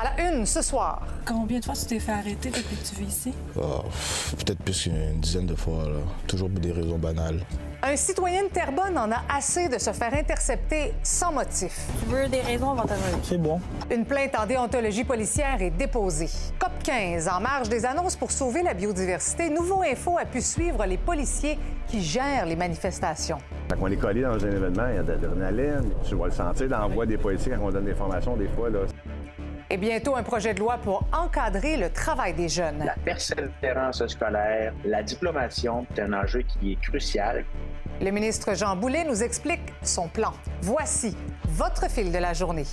À la une ce soir. Combien de fois tu t'es fait arrêter depuis que tu vis ici? Oh, Peut-être plus qu'une dizaine de fois. Là. Toujours pour des raisons banales. Un citoyen de Terrebonne en a assez de se faire intercepter sans motif. Tu veux des raisons, on va. C'est bon. Une plainte en déontologie policière est déposée. COP 15, en marge des annonces pour sauver la biodiversité, Nouveau Info a pu suivre les policiers qui gèrent les manifestations. Quand on est collé dans un événement, il y a de l'adrénaline. Tu vas le sentir dans la voix des policiers quand on donne des formations, des fois. Là. Et bientôt, un projet de loi pour encadrer le travail des jeunes. La persévérance scolaire, la diplomation, c'est un enjeu qui est crucial. Le ministre Jean Boulet nous explique son plan. Voici votre fil de la journée.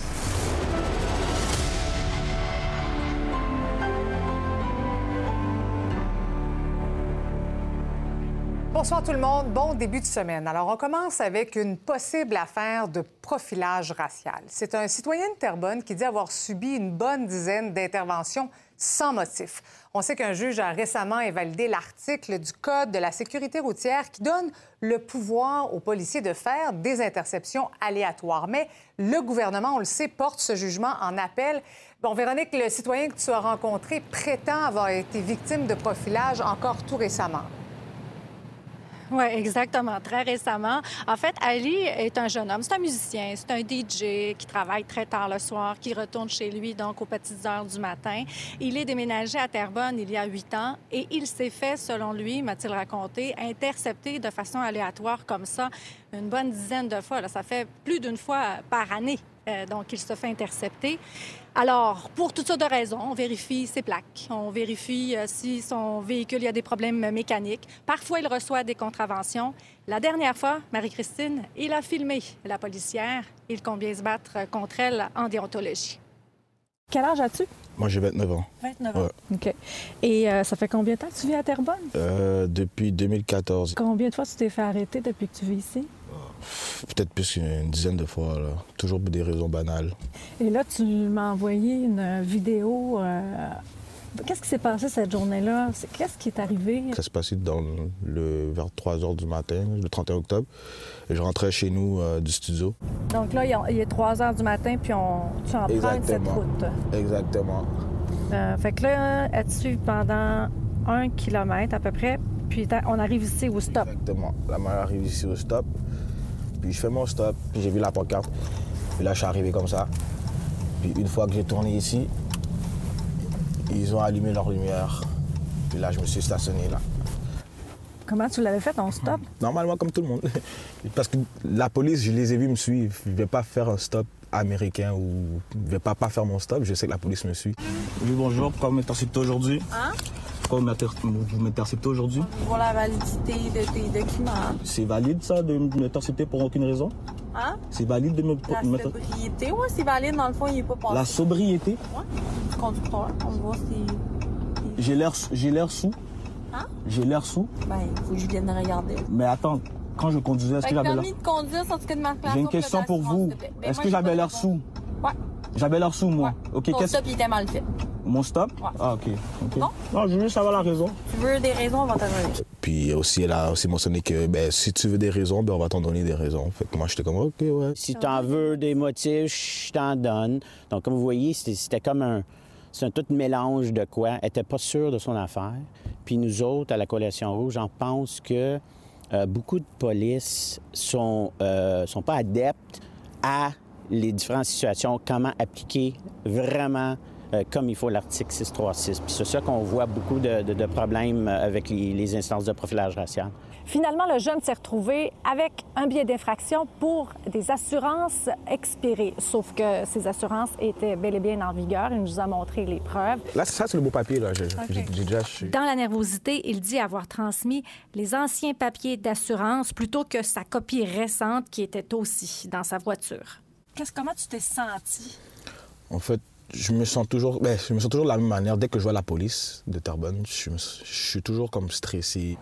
Bonsoir tout le monde, bon début de semaine. Alors on commence avec une possible affaire de profilage racial. C'est un citoyen de Terrebonne qui dit avoir subi une bonne dizaine d'interventions sans motif. On sait qu'un juge a récemment invalidé l'article du Code de la sécurité routière qui donne le pouvoir aux policiers de faire des interceptions aléatoires. Mais le gouvernement, on le sait, porte ce jugement en appel. Bon, Véronique, le citoyen que tu as rencontré prétend avoir été victime de profilage encore tout récemment. Oui, exactement. Très récemment. En fait, Ali est un jeune homme. C'est un musicien, c'est un DJ qui travaille très tard le soir, qui retourne chez lui donc aux petites heures du matin. Il est déménagé à Terrebonne il y a huit ans et il s'est fait, selon lui, m'a-t-il raconté, intercepter de façon aléatoire comme ça une bonne dizaine de fois. Ça fait plus d'une fois par année. Euh, donc, il se fait intercepter. Alors, pour toutes sortes de raisons, on vérifie ses plaques, on vérifie euh, si son véhicule il y a des problèmes mécaniques. Parfois, il reçoit des contraventions. La dernière fois, Marie-Christine, il a filmé la policière. Il compte bien se battre contre elle en déontologie. Quel âge as-tu? Moi, j'ai 29 ans. 29 ans. Ouais. OK. Et euh, ça fait combien de temps que tu vis à Terrebonne? Euh, depuis 2014. Combien de fois tu t'es fait arrêter depuis que tu vis ici? Peut-être plus qu'une dizaine de fois. Là. Toujours pour des raisons banales. Et là, tu m'as envoyé une vidéo. euh, Qu'est-ce qui s'est passé cette journée-là? Qu'est-ce qui est arrivé? Ça s'est passé dans le, vers 3 h du matin, le 31 octobre. Et je rentrais chez nous euh, du studio. Donc là, il est- il est 3 heures du matin, puis on, tu empruntes cette route. Exactement. Euh, fait que là, elle te suit pendant un kilomètre à peu près, puis on arrive ici au stop? Exactement. La mère arrive ici au stop. Puis je fais mon stop. Puis j'ai vu la pancarte. Puis là, je suis arrivé comme ça. Puis une fois que j'ai tourné ici, ils ont allumé leur lumière. Puis là, je me suis stationné là. Comment tu l'avais fait, ton stop? Normalement, comme tout le monde. Parce que la police, je les ai vus me suivre. Je ne vais pas faire un stop américain ou je ne vais pas, pas faire mon stop. Je sais que la police me suit. Oui, bonjour. Pourquoi vous m'interceptez aujourd'hui? Hein? Pourquoi vous m'inter- vous m'interceptez aujourd'hui? Pour la validité de tes documents. C'est valide, ça, de m'intercepter pour aucune raison? Hein? C'est valide de me... La sobriété, oui, c'est valide. Dans le fond, il n'est pas passé. La sobriété? du conducteur. On voit si... J'ai l'air sous? Hein? J'ai l'air sous? Ben, il faut que je vienne regarder. Mais attends, quand je conduisais, est-ce que j'avais l'air... de conduire, certificat de marque J'ai une question pour vous. Est-ce que j'avais l'air sous? Ouais. J'avais l'air sous, moi. OK, Ton qu'est-ce... stop, il était mal fait. Mon stop? Ouais. Ah, OK. ok. Non? Non, je veux juste savoir la raison. Tu veux des raisons, on va te donner. Puis aussi, elle a aussi mentionné que ben, si tu veux des raisons, ben, on va t'en donner des raisons. Fait que moi, j'étais comme, OK, ouais. Si tu en veux des motifs, je t'en donne. Donc, comme vous voyez, c'était c'était comme un, c'est un tout mélange de quoi. Elle n'était pas sûre de son affaire. Puis nous autres, à la Coalition Rouge, on pense que euh, beaucoup de polices sont, euh, sont pas adeptes à les différentes situations, comment appliquer vraiment euh, comme il faut l'article 636. Puis c'est ça qu'on voit beaucoup de, de- de problèmes euh, avec les, les instances de profilage racial. Finalement, le jeune s'est retrouvé avec un billet d'infraction pour des assurances expirées. Sauf que ces assurances étaient bel et bien en vigueur. Il nous a montré les preuves. Là, ça, c'est le beau papier. Là. J'ai j'ai- j'ai déjà... je- Dans la nervosité, il dit avoir transmis les anciens papiers d'assurance plutôt que sa copie récente qui était aussi dans sa voiture. Qu'est-ce, comment tu t'es senti? En fait, Je me sens toujours, ben, je me sens toujours de la même manière. Dès que je vois la police de Terrebonne, je, me- je suis toujours comme stressé.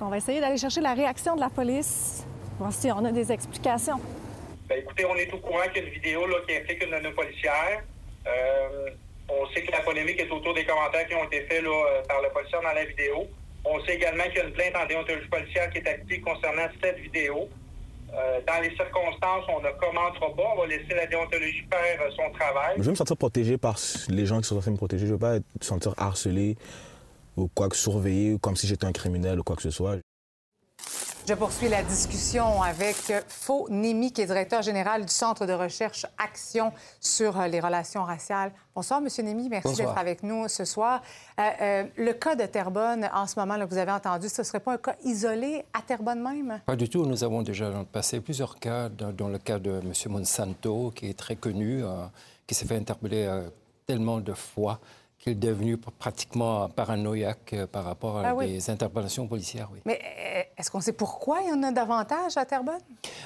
On va essayer d'aller chercher la réaction de la police, voir si on a des explications. Ben, écoutez, on est au courant qu'il y a une vidéo là, qui implique une de nos policières. Euh, on sait que la polémique est autour des commentaires qui ont été faits là, euh, par le policier dans la vidéo. On sait également qu'il y a une plainte en déontologie policière qui est active concernant cette vidéo. Euh, dans les circonstances, on ne commentera pas. On va laisser la déontologie faire euh, son travail. Je veux me sentir protégé par les gens qui sont censés me protéger. Je veux pas être, sentir harcelé ou quoi que surveillé, comme si j'étais un criminel ou quoi que ce soit. Je poursuis la discussion avec Faux Nimi, qui est directeur général du Centre de recherche Action sur les relations raciales. Bonsoir, Monsieur Nimi. Merci d'être avec nous ce soir. Euh, euh, le cas de Terrebonne, en ce moment, là, vous avez entendu, ce ne serait pas un cas isolé à Terrebonne même? Pas du tout. Nous avons déjà passé plusieurs cas, dans, dans le cas de M. Monsanto, qui est très connu, euh, qui s'est fait interpeller tellement de fois qu'il est devenu pratiquement paranoïaque par rapport à Ah oui. des interpellations policières. Oui. Mais est-ce qu'on sait pourquoi il y en a davantage à Terrebonne?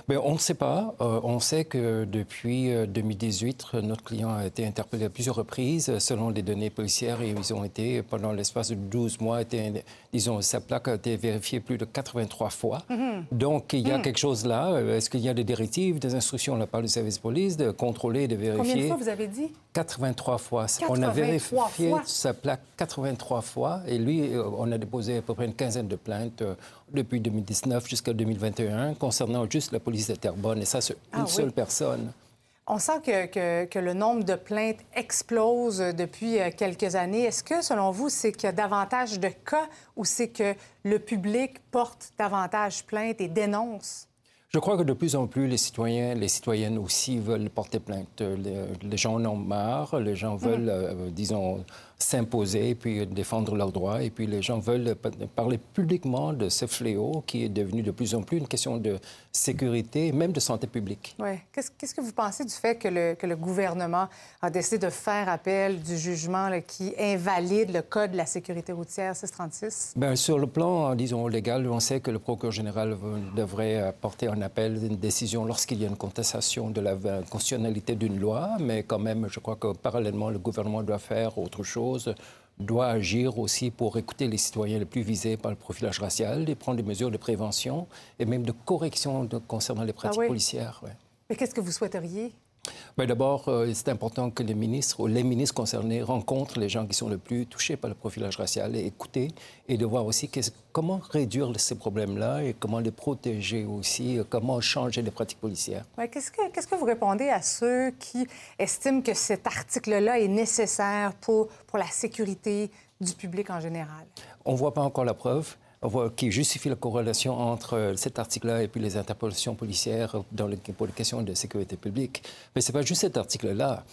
Mais on ne sait pas. Euh, on sait que depuis euh, 2018, euh, notre client a été interpellé à plusieurs reprises. Euh, Selon les données policières, et ils ont été, pendant l'espace de 12 mois, été, disons, sa plaque a été vérifiée plus de 83 fois. Mhm. Donc, il y a Mhm. quelque chose là. Euh, Est-ce qu'il y a des directives, des instructions de la part du service de police de contrôler, de vérifier? Combien de fois vous avez dit? 83 fois. On a 83 vérifié fois. sa plaque 83 fois et lui, euh, on a déposé à peu près une quinzaine de plaintes euh, depuis 2019 jusqu'à 2021 concernant juste la police de Terrebonne et ça, c'est Ah une oui. seule personne. On sent que, que- que le nombre de plaintes explose depuis euh, quelques années. Est-ce que, selon vous, c'est qu'il y a davantage de cas ou c'est que le public porte davantage plainte et dénonce? Je crois que de plus en plus, les citoyens, les citoyennes aussi veulent porter plainte. Euh, Les, les gens en ont marre, les gens veulent, euh, disons, s'imposer et puis défendre leurs droits. Et puis les gens veulent pa- parler publiquement de ce fléau qui est devenu de plus en plus une question de sécurité, même de santé publique. Oui. Qu'est-ce que vous pensez du fait que le, que le gouvernement a décidé de faire appel du jugement là, qui invalide le Code de la sécurité routière 636? Bien, sur le plan, disons, légal, on sait que le procureur général devrait porter en appel une décision lorsqu'il y a une contestation de la constitutionnalité d'une loi, mais quand même, je crois que parallèlement, le gouvernement doit faire autre chose, doit agir aussi pour écouter les citoyens les plus visés par le profilage racial et prendre des mesures de prévention et même de correction de- concernant les pratiques Ah oui? policières. ouais. Mais qu'est-ce que vous souhaiteriez? D'abord, euh, c'est important que les ministres ou les ministres concernés rencontrent les gens qui sont le plus touchés par le profilage racial et écouter et de voir aussi comment réduire ces problèmes-là et comment les protéger aussi, euh, comment changer les pratiques policières. Ouais, Qu'est-ce que, vous répondez à ceux qui estiment que cet article-là est nécessaire pour, pour la sécurité du public en général? On ne voit pas encore la preuve qui justifie la corrélation entre euh, cet article-là et puis les interpellations policières dans le- pour les questions de sécurité publique. Mais ce n'est pas juste cet article-là.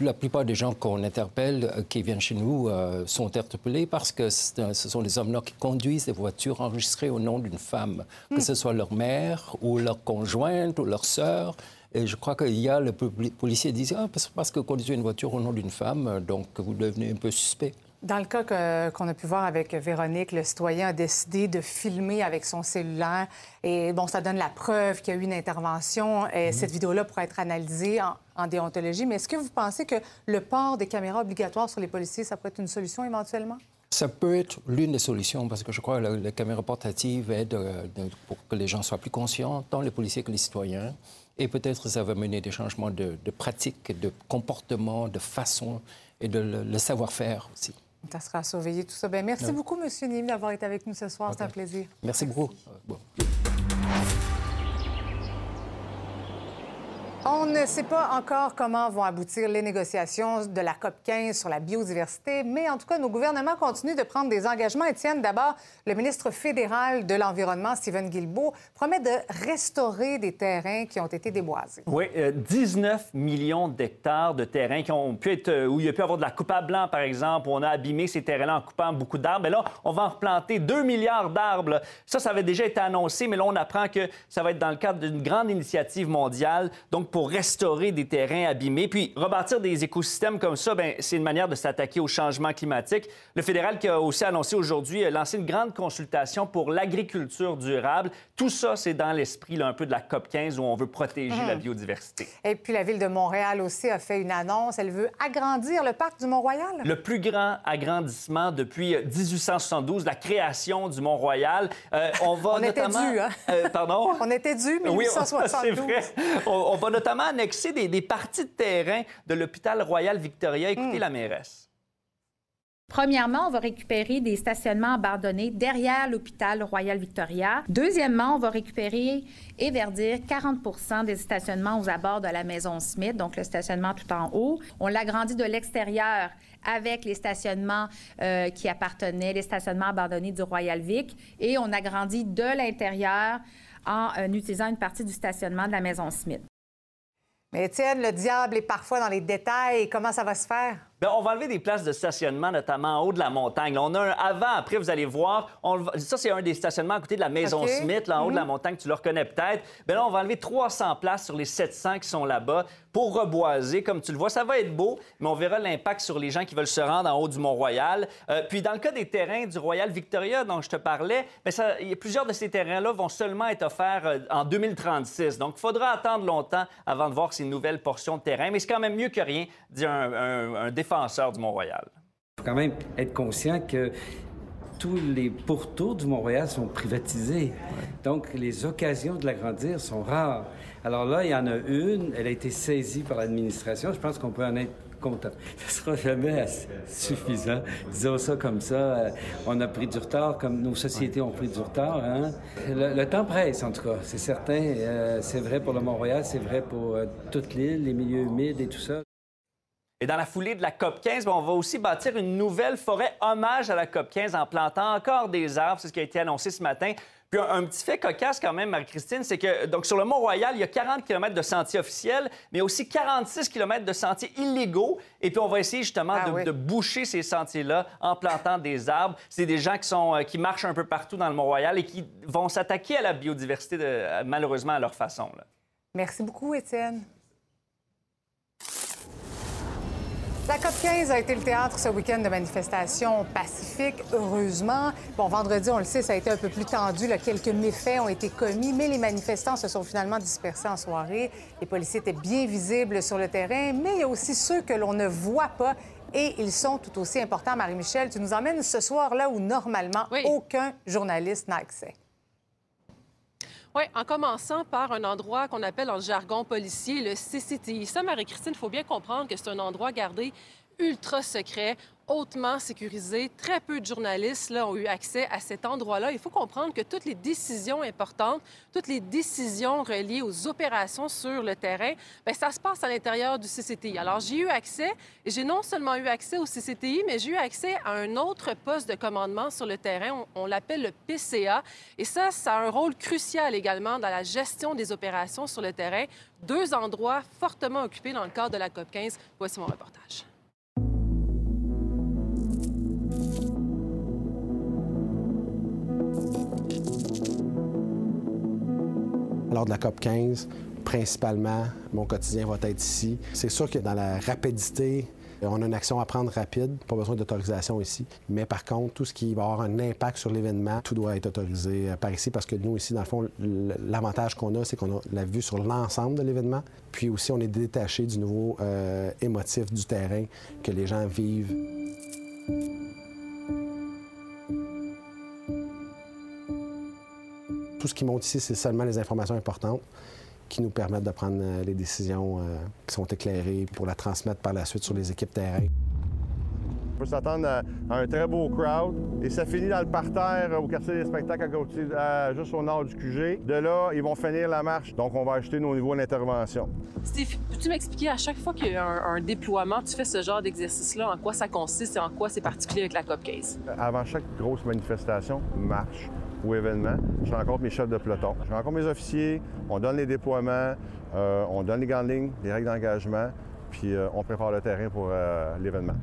La plupart des gens qu'on interpelle, euh, qui viennent chez nous, euh, sont interpellés parce que ce sont des hommes qui conduisent des voitures enregistrées au nom d'une femme, que ce soit leur mère ou leur conjointe ou leur sœur. Et je crois qu'il y a le policier qui dit ah, parce- que conduisez une voiture au nom d'une femme, donc vous devenez un peu suspect. Dans le cas qu'on a pu voir avec Véronique, le citoyen a décidé de filmer avec son cellulaire. Et bon, ça donne la preuve qu'il y a eu une intervention. Et Cette vidéo-là pourrait être analysée en, en déontologie. Mais est-ce que vous pensez que le port des caméras obligatoires sur les policiers, ça pourrait être une solution éventuellement? Ça peut être l'une des solutions parce que je crois que la, la caméra portative aide euh, de- pour que les gens soient plus conscients, tant les policiers que les citoyens. Et peut-être ça va mener des changements de, de pratiques, de comportement, de façon et de le, le savoir-faire aussi. Ça sera à surveiller tout ça. Bien, merci beaucoup, M. Nimi, d'avoir été avec nous ce soir. C'est un plaisir. Merci beaucoup. Euh, bon. On ne sait pas encore comment vont aboutir les négociations de la COP 15 sur la biodiversité, mais en tout cas, nos gouvernements continuent de prendre des engagements. Étienne, d'abord, le ministre fédéral de l'Environnement, Stephen Guilbeault, promet de restaurer des terrains qui ont été déboisés. Oui, euh, 19 millions d'hectares de terrains qui ont pu être, euh, où il y a pu avoir de la coupe à blanc, par exemple, où on a abîmé ces terrains-là en coupant beaucoup d'arbres. Mais là, on va en replanter 2 milliards d'arbres. Ça, ça avait déjà été annoncé, mais là, on apprend que ça va être dans le cadre d'une grande initiative mondiale. Donc, pour restaurer des terrains abîmés. Puis rebâtir des écosystèmes comme ça, ben, c'est une manière de s'attaquer au changement climatique. Le fédéral qui a aussi annoncé aujourd'hui lancer une grande consultation pour l'agriculture durable. Tout ça, c'est dans l'esprit un peu de la COP 15 où on veut protéger la Mhm. biodiversité. Et puis la Ville de Montréal aussi a fait une annonce. Elle veut agrandir le parc du Mont-Royal. Le plus grand agrandissement depuis 1872, la création du Mont-Royal. Euh, on va On était notamment... dû, hein? Euh, pardon? On était dû, Oui, 1872. c'est vrai. On, on va notamment annexer des, des parties de terrain de l'hôpital Royal Victoria. Écoutez la mairesse. Premièrement, on va récupérer des stationnements abandonnés derrière l'hôpital Royal Victoria. Deuxièmement, on va récupérer et verdir 40% des stationnements aux abords de la maison Smith, donc le stationnement tout en haut. On l'agrandit de l'extérieur avec les stationnements euh, qui appartenaient, les stationnements abandonnés du Royal Vic, et on agrandit de l'intérieur en euh, utilisant une partie du stationnement de la maison Smith. Mais Étienne, le diable est parfois dans les détails. Comment ça va se faire? Bien, on va enlever des places de stationnement, notamment en haut de la montagne. Là, on a un avant, après, vous allez voir. On ça, c'est un des stationnements à côté de la maison. Smith, là, en haut de la Mhm. montagne. Tu le reconnais peut-être. Bien là, on va enlever 300 places sur les 700 qui sont là-bas pour reboiser. Comme tu le vois, ça va être beau, mais on verra l'impact sur les gens qui veulent se rendre en haut du Mont-Royal. Euh, puis, dans le cas des terrains du Royal Victoria dont je te parlais, bien, ça- plusieurs de ces terrains-là vont seulement être offerts euh, en 2036. Donc, il faudra attendre longtemps avant de voir ces nouvelles portions de terrain. Mais c'est quand même mieux que rien, dit un, un- un défenseur Il faut quand même être conscient que tous les pourtours du Mont-Royal sont privatisés. Donc, les occasions de l'agrandir sont rares. Alors là, il y en a une. Elle a été saisie par l'administration. Je pense qu'on peut en être content. Ce sera jamais suffisant. Disons ça comme ça. euh, On a pris du retard, comme nos sociétés ont pris du retard. hein. Le, temps presse, en tout cas. C'est certain. Euh, c'est vrai pour le Mont-Royal, c'est vrai pour euh, toute l'île, les milieux humides et tout ça. Et dans la foulée de la COP 15, ben, on va aussi bâtir une nouvelle forêt hommage à la COP 15 en plantant encore des arbres. C'est ce qui a été annoncé ce matin. Puis un, un petit fait cocasse quand même, Marie-Christine, c'est que donc sur le Mont-Royal, il y a 40 km de sentiers officiels, mais aussi 46 km de sentiers illégaux. Et puis on va essayer justement Ah de, oui. de boucher ces sentiers-là en plantant des arbres. C'est des gens qui, sont, euh, qui marchent un peu partout dans le Mont-Royal et qui vont s'attaquer à la biodiversité, de- euh, malheureusement, à leur façon. là. Merci beaucoup, Étienne. La COP 15 a été le théâtre ce week-end de manifestations pacifiques, heureusement. Bon, vendredi, on le sait, ça a été un peu plus tendu. là. Quelques méfaits ont été commis, mais les manifestants se sont finalement dispersés en soirée. Les policiers étaient bien visibles sur le terrain, mais il y a aussi ceux que l'on ne voit pas. Et ils sont tout aussi importants. Marie-Michel, tu nous emmènes ce soir là où normalement aucun journaliste n'a accès. Oui, en commençant par un endroit qu'on appelle en jargon policier le CCTI. Ça, Marie-Christine, il faut bien comprendre que c'est un endroit gardé ultra secret, hautement sécurisé. Très peu de journalistes ont eu accès à cet endroit-là. Il faut comprendre que toutes les décisions importantes, toutes les décisions reliées aux opérations sur le terrain, bien, ça se passe à l'intérieur du CCTI. Alors, j'ai eu accès, et j'ai non seulement eu accès au CCTI, mais j'ai eu accès à un autre poste de commandement sur le terrain. On, on l'appelle le PCA. Et ça, ça a un rôle crucial également dans la gestion des opérations sur le terrain. Deux endroits fortement occupés dans le cadre de la COP 15. Voici mon reportage. De la COP 15, principalement, mon quotidien va être ici. C'est sûr que dans la rapidité, on a une action à prendre rapide, pas besoin d'autorisation ici. Mais par contre, tout ce qui va avoir un impact sur l'événement, tout doit être autorisé euh, par ici parce que nous, ici, dans le fond, l'avantage qu'on a, c'est qu'on a la vue sur l'ensemble de l'événement. Puis aussi, on est détaché du niveau euh, émotif du terrain que les gens vivent. Tout ce qui monte ici, c'est seulement les informations importantes qui nous permettent de prendre euh, les décisions euh, qui sont éclairées pour la transmettre par la suite sur les équipes terrain. On peut s'attendre à, à un très beau crowd. Et ça finit dans le parterre euh, au quartier des spectacles, à côté, euh, juste au nord du QG. De là, ils vont finir la marche. Donc, on va acheter nos niveaux d'intervention. Steve, peux-tu m'expliquer à chaque fois qu'il y a un, un déploiement, tu fais ce genre d'exercice-là, en quoi ça consiste et en quoi c'est particulier avec la COP 15? Avant chaque grosse manifestation, marche ou événement, je rencontre mes chefs de peloton. Je rencontre mes officiers, on donne les déploiements, euh, on donne les grandes lignes, les règles d'engagement, puis euh, on prépare le terrain pour euh, l'événement.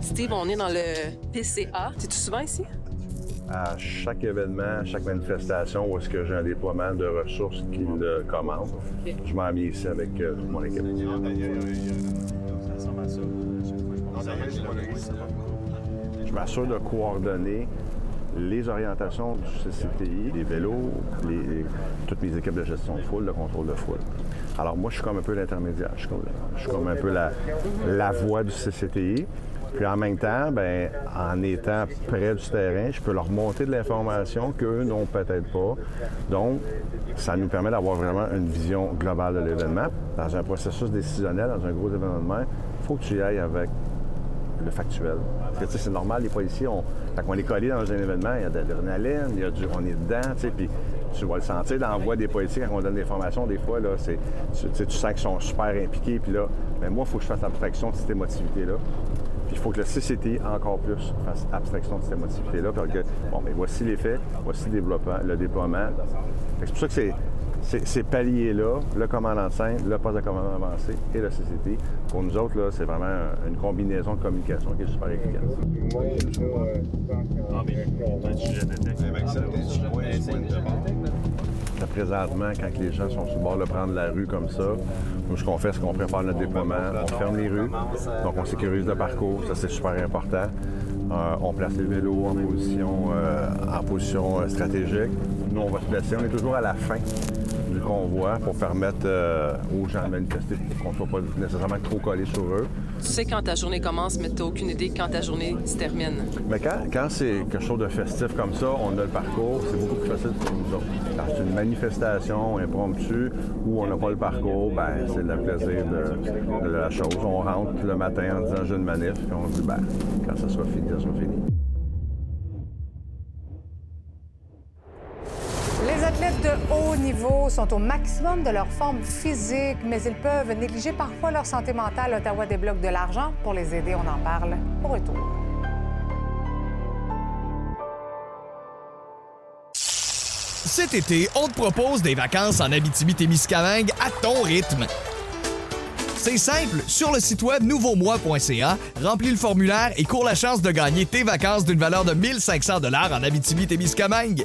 Steve, on est dans le PCA. Es-tu souvent ici? à chaque événement, à chaque manifestation où est-ce que j'ai un déploiement de ressources qui le commande, je m'en viens ici avec euh, mon équipe. Je m'assure de coordonner les orientations du CCTI, les vélos, les- toutes mes équipes de gestion de foule, de contrôle de foule. Alors moi, je suis comme un peu l'intermédiaire. Je suis comme, je suis comme un peu la, la voix du CCTI. Puis en même temps, ben, en étant près du terrain, je peux leur monter de l'information qu'eux n'ont peut-être pas. Donc, ça nous permet d'avoir vraiment une vision globale de l'événement. Dans un processus décisionnel, dans un gros événement de faut que tu ailles avec le factuel. Parce que, c'est normal, les policiers, on, quand on est collé dans un événement, il y a de l'adrénaline, il y a du, on est dedans, tu puis tu vas le sentir dans la voix des policiers quand on donne des formations, des fois, c'est, tu, sens qu'ils sont super impliqués, puis là, mais moi, il faut que je fasse abstraction de cette émotivité-là. Puis il faut que le CCT, encore plus, fasse abstraction de cette émotivité-là. Puis que, bon, mais voici les faits, voici le le déploiement. C'est pour ça que c'est- ces paliers-là, le commandant de scène, le poste de commandant avancé et le CCT, pour nous autres, c'est vraiment une combinaison de communication qui est super efficace. Présentement, quand les gens sont sur le bord de prendre la rue comme ça, nous, ce qu'on fait, c'est qu'on prépare notre déploiement, on ferme les rues, donc on sécurise le parcours, ça c'est super important. Euh, on place les vélos en position, euh, en position euh, stratégique. Nous, on va se placer, on est toujours à la fin du convoi pour permettre aux gens de manifester, qu'on ne soit pas nécessairement trop collés sur eux. Tu sais quand ta journée commence, mais tu n'as aucune idée quand ta journée se termine. Mais quand, quand c'est quelque chose de festif comme ça, on a le parcours, c'est beaucoup plus facile pour nous autres. Quand c'est une manifestation impromptue où on n'a pas le parcours, ben c'est le plaisir de, la chose. On rentre le matin en disant j'ai une manif, puis on dit ben quand ça sera fini, ça sera fini. Sont au maximum de leur forme physique, mais ils peuvent négliger parfois leur santé mentale. Ottawa débloque de l'argent pour les aider. On en parle au retour. Cet été, on te propose des vacances en Abitibi-Témiscamingue à ton rythme. C'est simple, sur le site web nouveaumois.ca, remplis le formulaire et cours la chance de gagner tes vacances d'une valeur de 1500 dollars en Abitibi-Témiscamingue.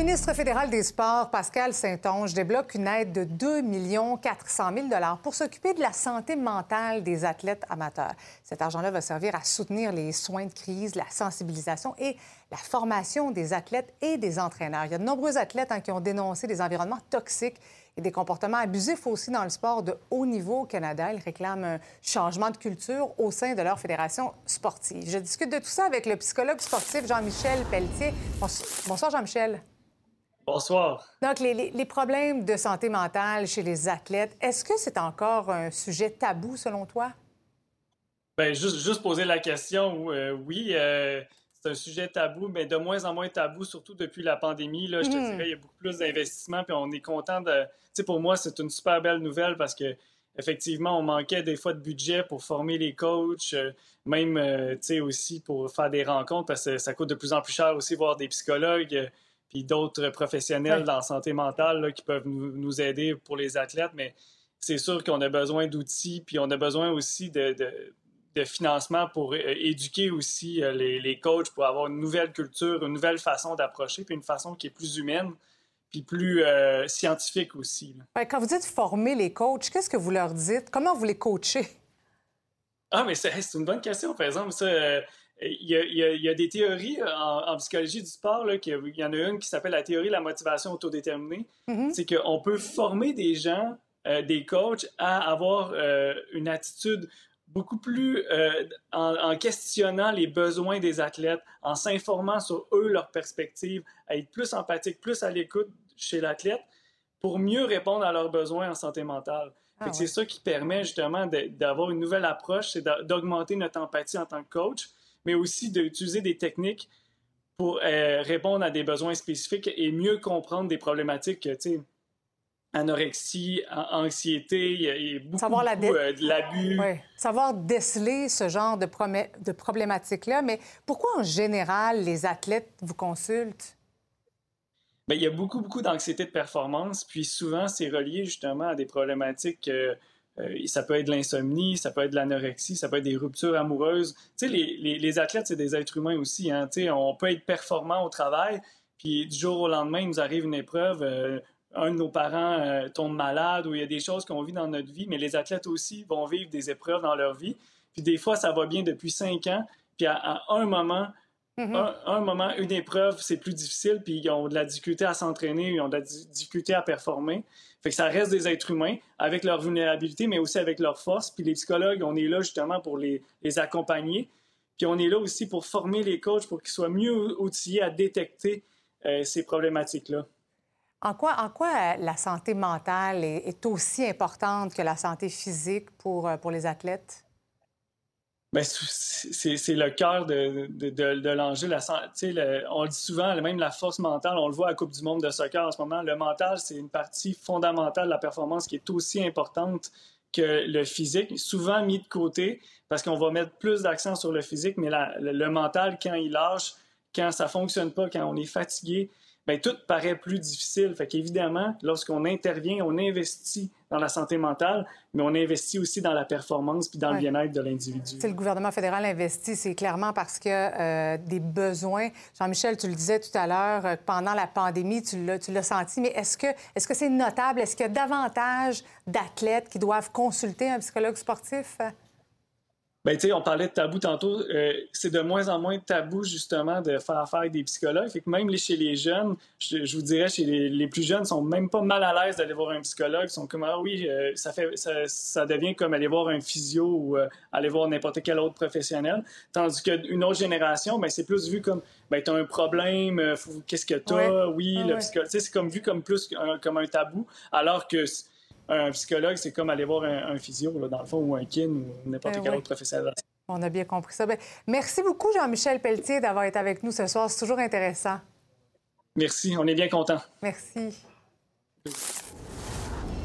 Ministre fédérale des Sports, Pascal Saint-Onge, débloque une aide de 2 400 000 pour s'occuper de la santé mentale des athlètes amateurs. Cet argent-là va servir à soutenir les soins de crise, la sensibilisation et la formation des athlètes et des entraîneurs. Il y a de nombreux athlètes hein, qui ont dénoncé des environnements toxiques et des comportements abusifs aussi dans le sport de haut niveau au Canada. Ils réclament un changement de culture au sein de leur fédération sportive. Je discute de tout ça avec le psychologue sportif Jean-Michel Pelletier. Bonsoir, Jean-Michel. Bonsoir. Donc, les, les- les problèmes de santé mentale chez les athlètes, est-ce que c'est encore un sujet tabou selon toi? Ben, juste, juste poser la question, euh, oui, euh, c'est un sujet tabou, mais de moins en moins tabou, surtout depuis la pandémie. Là, je te Mhm. dirais, il y a beaucoup plus d'investissements, puis on est content de... Tu sais, pour moi, c'est une super belle nouvelle parce que effectivement, on manquait des fois de budget pour former les coachs, euh, même, euh, tu sais, aussi pour faire des rencontres, parce que ça coûte de plus en plus cher aussi voir des psychologues, puis d'autres professionnels Ouais. dans la santé mentale là, qui peuvent nous, nous aider pour les athlètes, mais c'est sûr qu'on a besoin d'outils, puis on a besoin aussi de, de- de financement pour euh, éduquer aussi euh, les, les coachs, pour avoir une nouvelle culture, une nouvelle façon d'approcher, puis une façon qui est plus humaine, puis plus euh, scientifique aussi. Ouais, Quand vous dites former les coachs, qu'est-ce que vous leur dites? Comment vous les coachez? Ah, mais c'est c'est une bonne question, par exemple. Ça, euh, il, y a, il y a- il y a des théories euh, en, en psychologie du sport. Là, il y en a une qui s'appelle la théorie de la motivation autodéterminée. C'est qu'on peut former des gens, euh, des coachs, à avoir euh, une attitude beaucoup plus euh, en, en questionnant les besoins des athlètes, en s'informant sur eux, leurs perspectives, à être plus empathique, plus à l'écoute chez l'athlète pour mieux répondre à leurs besoins en santé mentale. Ah ouais. C'est ça qui permet justement d'avoir une nouvelle approche, c'est d'a- d'augmenter notre empathie en tant que coach, mais aussi d'utiliser des techniques pour euh, répondre à des besoins spécifiques et mieux comprendre des problématiques que, tu sais, anorexie, an- anxiété, il y a, il y a beaucoup, Savoir la beaucoup, euh, de l'abus. Oui. Savoir déceler ce genre de, de problématiques-là. Mais pourquoi, en général, les athlètes vous consultent? Bien, il y a beaucoup, beaucoup d'anxiété de performance, puis souvent, c'est relié justement à des problématiques. euh, ça peut être l'insomnie, ça peut être l'anorexie, ça peut être des ruptures amoureuses. Tu sais, les, les- les athlètes, c'est des êtres humains aussi. Hein? Tu sais, on peut être performant au travail, puis du jour au lendemain, il nous arrive une épreuve. euh, un de nos parents euh, tombe malade ou il y a des choses qu'on vit dans notre vie, mais les athlètes aussi vont vivre des épreuves dans leur vie. Puis des fois, ça va bien depuis cinq ans, puis à un moment, un, un moment, une épreuve, c'est plus difficile, puis ils ont de la difficulté à s'entraîner, ils ont de la di- difficulté à performer. Fait que ça reste des êtres humains avec leur vulnérabilité, mais aussi avec leur force. Puis les psychologues, on est là justement pour les, les accompagner. Puis on est là aussi pour former les coachs pour qu'ils soient mieux outillés à détecter euh, ces problématiques-là. En quoi, en quoi euh, la santé mentale est, est aussi importante que la santé physique pour, euh, pour les athlètes? C'est le cœur de, l'enjeu. On le dit souvent, même la force mentale, on le voit à la Coupe du monde de soccer en ce moment. Le mental, c'est une partie fondamentale de la performance qui est aussi importante que le physique, souvent mis de côté parce qu'on va mettre plus d'accent sur le physique, mais le, mental, quand il lâche, quand ça fonctionne pas, quand on est fatigué, ben, tout paraît plus difficile. Fait qu'évidemment, lorsqu'on intervient, on investit dans la santé mentale, mais on investit aussi dans la performance puis dans le bien-être de l'individu. Si le gouvernement fédéral investit, c'est clairement parce que euh, des besoins. Jean-Michel, tu le disais tout à l'heure, euh, pendant la pandémie, tu l'as, tu l'as senti, mais est-ce que, est-ce que c'est notable? Est-ce qu'il y a davantage d'athlètes qui doivent consulter un psychologue sportif? Ben, tu sais, on parlait de tabou tantôt. euh, c'est de moins en moins tabou, justement, de faire affaire avec des psychologues. Fait que même les- chez les jeunes, je, je vous dirais, chez les, les plus jeunes, sont même pas mal à l'aise d'aller voir un psychologue. Ils sont comme, ah oui, euh, ça, fait, ça, ça devient comme aller voir un physio ou euh, aller voir n'importe quel autre professionnel. Tandis qu'une autre génération, ben, c'est plus vu comme, ben, t'as un problème, qu'est-ce que t'as? Ouais. Oui, Ah le ouais. psychologue. Tu sais, c'est comme vu comme plus un, comme un tabou, alors que un psychologue, c'est comme aller voir un, un physio, là, dans le fond, ou un kin ou n'importe Ben quel oui. autre professionnel. On a bien compris ça. Ben, merci beaucoup, Jean-Michel Pelletier, d'avoir été avec nous ce soir. C'est toujours intéressant. Merci, on est bien content. Merci.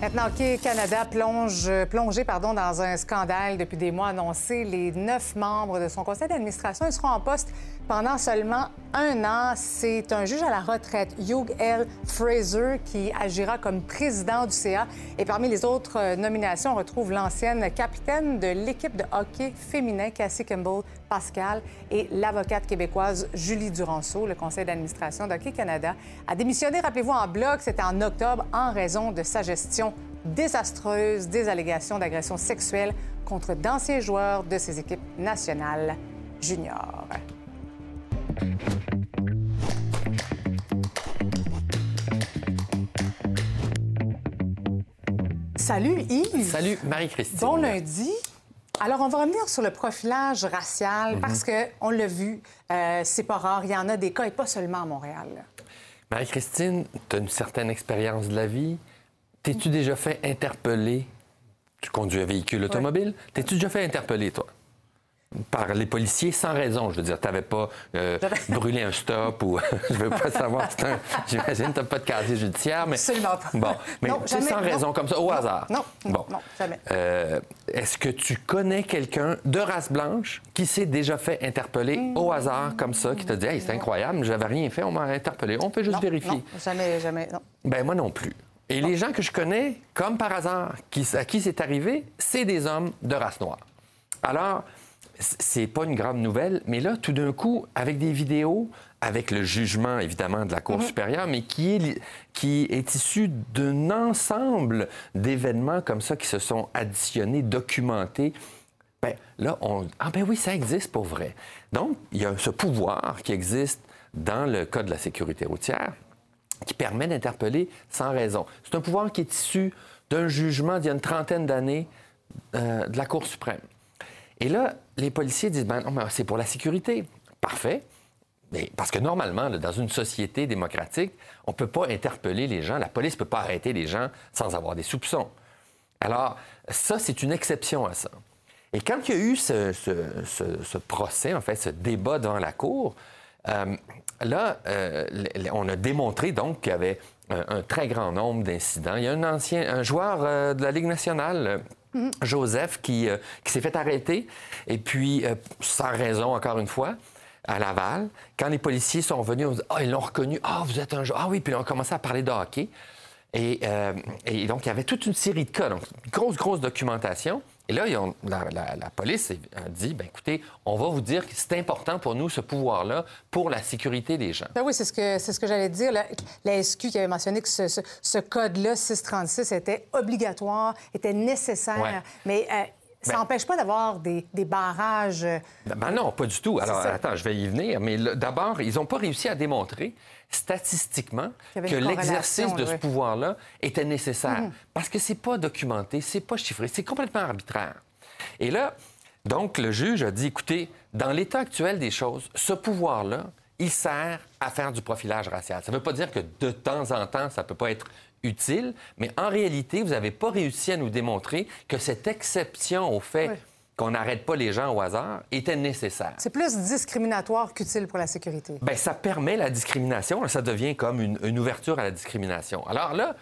Maintenant, Hockey Canada plonge, plongé pardon, dans un scandale depuis des mois annoncé. Les neuf membres de son conseil d'administration ils seront en poste pendant seulement un an. C'est un juge à la retraite, Hugh L. Fraser, qui agira comme président du CA. Et parmi les autres euh, nominations, on retrouve l'ancienne capitaine de l'équipe de hockey féminin, Cassie Campbell Pascal, et l'avocate québécoise Julie Duranceau. Le conseil d'administration d'Hockey Canada a démissionné, rappelez-vous, en bloc. C'était en octobre en raison de sa gestion désastreuse des allégations d'agression sexuelle contre d'anciens joueurs de ses équipes nationales juniors. Salut Yves. Salut Marie-Christine. Bon lundi. Alors, on va revenir sur le profilage Mhm. racial parce que on l'a vu, euh, c'est pas rare, il y en a des cas et pas seulement à Montréal. Marie-Christine, tu as une certaine expérience de la vie. T'es-tu déjà fait interpeller? Tu conduis un véhicule automobile. T'es-tu déjà fait interpeller, toi? Par les policiers sans raison. Je veux dire, t'avais pas euh, brûlé un stop ou. je veux pas savoir. un- J'imagine que t'as pas de casier judiciaire, mais. Absolument pas. Bon, mais Non, tu jamais, sans non. raison, comme ça, au Non, hasard. non, Bon. non, jamais. Euh, Est-ce que tu connais quelqu'un de race blanche qui s'est déjà fait interpeller Mm. au hasard comme ça, qui t'a dit Hey, c'est incroyable, j'avais rien fait, on m'a interpellé. On peut juste vérifier. non, jamais, jamais, non. Ben moi non plus. Et les gens que je connais, comme par hasard, qui, à qui c'est arrivé, c'est des hommes de race noire. Alors, c'est pas une grande nouvelle, mais là, tout d'un coup, avec des vidéos, avec le jugement, évidemment, de la Cour Mhm. supérieure, mais qui est, li- qui est issu d'un ensemble d'événements comme ça qui se sont additionnés, documentés, ben, là, on... Ah ben oui, ça existe pour vrai. Donc, il y a ce pouvoir qui existe dans le Code de la sécurité routière qui permet d'interpeller sans raison. C'est un pouvoir qui est issu d'un jugement d'il y a une trentaine d'années euh, de la Cour suprême. Et là, les policiers disent, ben c'est pour la sécurité. Parfait. Mais parce que normalement, dans une société démocratique, on ne peut pas interpeller les gens, la police ne peut pas arrêter les gens sans avoir des soupçons. Alors, ça, c'est une exception à ça. Et quand il y a eu ce, procès, en fait, ce débat devant la Cour, Euh, là, euh, on a démontré donc qu'il y avait un, très grand nombre d'incidents. Il y a un ancien, joueur euh, de la Ligue nationale. Euh, Joseph, qui, euh, qui s'est fait arrêter, et puis, euh, sans raison, encore une fois, à Laval. Quand les policiers sont venus, on dit Ah, ils l'ont reconnu. Ah, vous êtes un joueur. Ah oui, puis on a commencé à parler de hockey. Et, euh, et donc, il y avait toute une série de cas, donc grosse, grosse documentation. Et là, ils ont- la, la- la police a dit, ben écoutez, on va vous dire que c'est important pour nous, ce pouvoir-là, pour la sécurité des gens. Ben oui, c'est ce que, c'est ce que j'allais dire. La, la SQ qui avait mentionné que ce, ce- ce code-là, 636, était obligatoire, était nécessaire. Ouais. Mais euh, ça Ben- n'empêche pas d'avoir des, des barrages. euh, Ben, ben non, pas du tout. Alors, attends, je vais y venir. Mais d'abord, ils n'ont pas réussi à démontrer statistiquement que l'exercice de ce pouvoir-là était nécessaire. Mhm. Parce que c'est pas documenté, c'est pas chiffré, c'est complètement arbitraire. Et là, donc, le juge a dit, écoutez, dans l'état actuel des choses, ce pouvoir-là, il sert à faire du profilage racial. Ça ne veut pas dire que de temps en temps, ça ne peut pas être utile, mais en réalité, vous n'avez pas réussi à nous démontrer que cette exception au fait Oui. qu'on n'arrête pas les gens au hasard était nécessaire. C'est plus discriminatoire qu'utile pour la sécurité. Bien, ça permet la discrimination. Ça devient comme une, une ouverture à la discrimination. Alors là,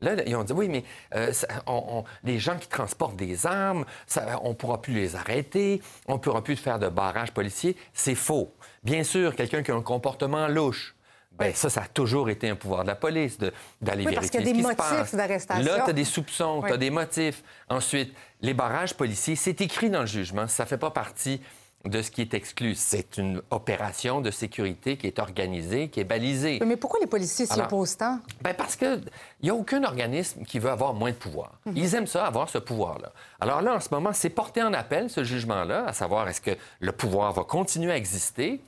là, ils ont dit, oui, mais euh, ça- on- on- les gens qui transportent des armes, ça- on ne pourra plus les arrêter, on ne pourra plus faire de barrage policier. C'est faux. Bien sûr, quelqu'un qui a un comportement louche, ben ça, ça a toujours été un pouvoir de la police d'aller Oui, parce vérifier qu'il y a ce des qui motifs d'arrestation. Là, tu as des soupçons, tu as Oui. des motifs. Ensuite, les barrages policiers, c'est écrit dans le jugement, ça ne fait pas partie de ce qui est exclu. C'est une opération de sécurité qui est organisée, qui est balisée. Mais pourquoi les policiers s'y opposent tant? Ben parce qu'il n'y a aucun organisme qui veut avoir moins de pouvoir. Mhm. Ils aiment ça, avoir ce pouvoir-là. Alors là, en ce moment, c'est porté en appel, ce jugement-là, à savoir est-ce que le pouvoir va continuer à exister.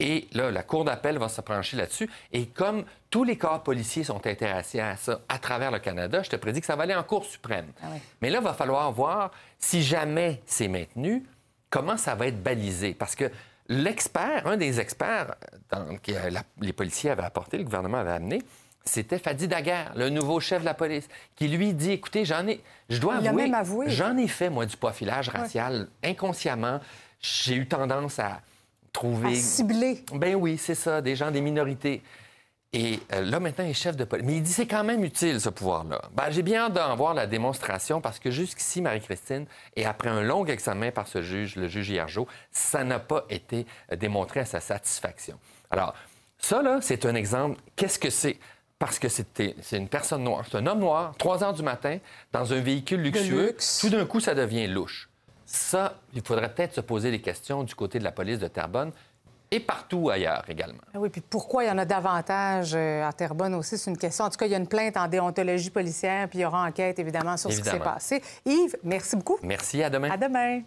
Et là, la Cour d'appel va se pencher là-dessus. Et comme tous les corps policiers sont intéressés à ça à travers le Canada, je te prédis que ça va aller en Cour suprême. Mais là, il va falloir voir si jamais c'est maintenu, comment ça va être balisé. Parce que l'expert, un des experts dans- que les policiers avaient apporté, le gouvernement avait amené, c'était Fadi Daguerre, le nouveau chef de la police, qui lui dit écoutez, j'en ai, je dois Il avouer, j'en ai fait moi du profilage racial inconsciemment. J'ai eu tendance à trouver À cibler. Ben oui, c'est ça, des gens des minorités. Et euh, là, maintenant, il est chef de police. Mais il dit c'est quand même utile, ce pouvoir-là. Ben, J'ai bien hâte d'en voir la démonstration parce que jusqu'ici, Marie-Christine, et après un long examen par ce juge, le juge Hiergeau, ça n'a pas été euh, démontré à sa satisfaction. Alors, ça, là, c'est un exemple. Qu'est-ce que c'est? Parce que c'est une personne noire, c'est un homme noir, 3 heures du matin, dans un véhicule luxueux. luxe. Tout d'un coup, ça devient louche. Ça, il faudrait peut-être se poser des questions du côté de la police de Terrebonne et partout ailleurs également. Ah Oui, puis pourquoi il y en a davantage euh, à Terrebonne aussi, c'est une question. En tout cas, il y a une plainte en déontologie policière, puis il y aura enquête, évidemment, sur ce qui s'est passé. Yves, merci beaucoup. Merci, à demain. À demain.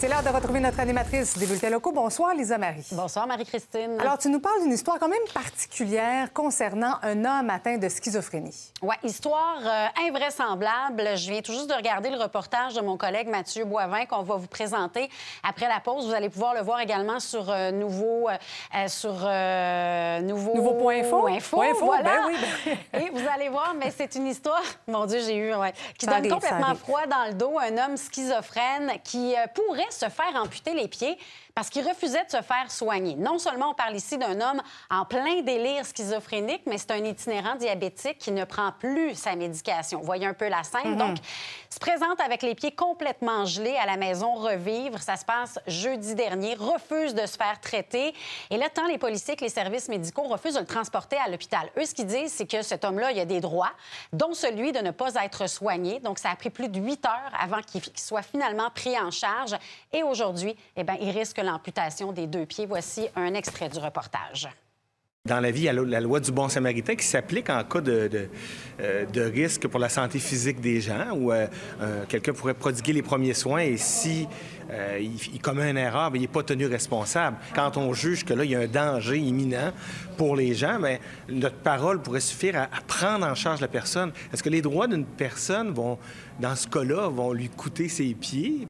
C'est l'heure de retrouver notre animatrice des bulletins locaux. Bonsoir, Lisa Marie. Bonsoir, Marie-Christine. Alors, tu nous parles d'une histoire quand même particulière concernant un homme atteint de schizophrénie. Oui, histoire euh, invraisemblable. Je viens tout juste de regarder le reportage de mon collègue Mathieu Boivin qu'on va vous présenter après la pause. Vous allez pouvoir le voir également sur euh, Nouveau... euh, sur Nouveau... Nouveau.info? Info, Point info, voilà. ben oui, Et vous allez voir, mais c'est une histoire... Mon Dieu, j'ai eu... ouais, qui Ça donne arrive, complètement froid dans le dos. Un homme schizophrène qui pourrait se faire amputer les pieds parce qu'il refusait de se faire soigner. Non seulement on parle ici d'un homme en plein délire schizophrénique, mais c'est un itinérant diabétique qui ne prend plus sa médication. Voyez un peu la scène. Mhm. Donc, se présente avec les pieds complètement gelés à la maison Revivre. Ça se passe jeudi dernier. Refuse de se faire traiter. Et là, tant les policiers que les services médicaux refusent de le transporter à l'hôpital. Eux, ce qu'ils disent, c'est que cet homme-là, il a des droits, dont celui de ne pas être soigné. Donc, ça a pris plus de huit heures avant qu'il qu'il soit finalement pris en charge. Et aujourd'hui, eh bien, il risque l'amputation des deux pieds. Voici un extrait du reportage. Dans la vie, il y a la loi du bon samaritain qui s'applique en cas de, euh, risque pour la santé physique des gens, où euh, euh, quelqu'un pourrait prodiguer les premiers soins et si il, commet une erreur, bien, il n'est pas tenu responsable. Quand on juge que là, il y a un danger imminent pour les gens, bien, notre parole pourrait suffire à, à prendre en charge la personne. Est-ce que les droits d'une personne vont, dans ce cas-là, vont lui coûter ses pieds?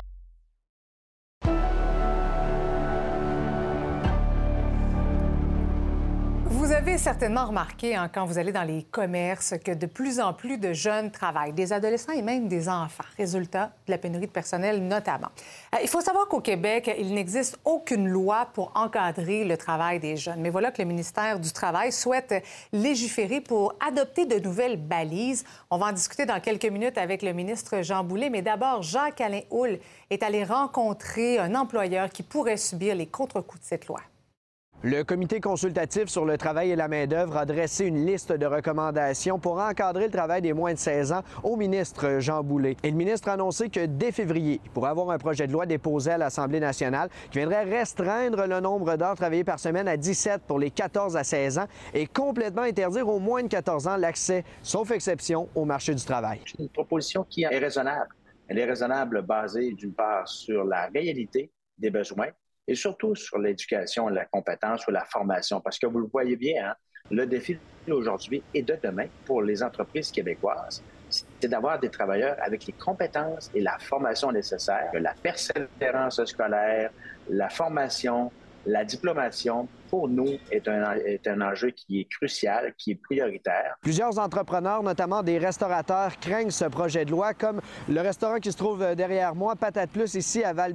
Vous avez certainement remarqué, hein, quand vous allez dans les commerces, que de plus en plus de jeunes travaillent, des adolescents et même des enfants, résultat de la pénurie de personnel notamment. Euh, il faut savoir qu'au Québec, il n'existe aucune loi pour encadrer le travail des jeunes. Mais voilà que le ministère du Travail souhaite légiférer pour adopter de nouvelles balises. On va en discuter dans quelques minutes avec le ministre Jean Boulet. Mais d'abord, Jacques-Alain Houle est allé rencontrer un employeur qui pourrait subir les contre-coups de cette loi. Le comité consultatif sur le travail et la main-d'œuvre a dressé une liste de recommandations pour encadrer le travail des moins de 16 ans au ministre Jean Boulet. Et le ministre a annoncé que dès février, il pourrait avoir un projet de loi déposé à l'Assemblée nationale qui viendrait restreindre le nombre d'heures travaillées par semaine à 17 pour les 14 à 16 ans et complètement interdire aux moins de 14 ans l'accès, sauf exception, au marché du travail. C'est une proposition qui est raisonnable. Elle est raisonnable basée d'une part sur la réalité des besoins et surtout sur l'éducation, la compétence ou la formation. Parce que vous le voyez bien, hein, le défi aujourd'hui et de demain pour les entreprises québécoises, c'est d'avoir des travailleurs avec les compétences et la formation nécessaires, la persévérance scolaire, la formation, la diplomation, pour nous, est un, est un enjeu qui est crucial, qui est prioritaire. Plusieurs entrepreneurs, notamment des restaurateurs, craignent ce projet de loi, comme le restaurant qui se trouve derrière moi, Patate Plus, ici à val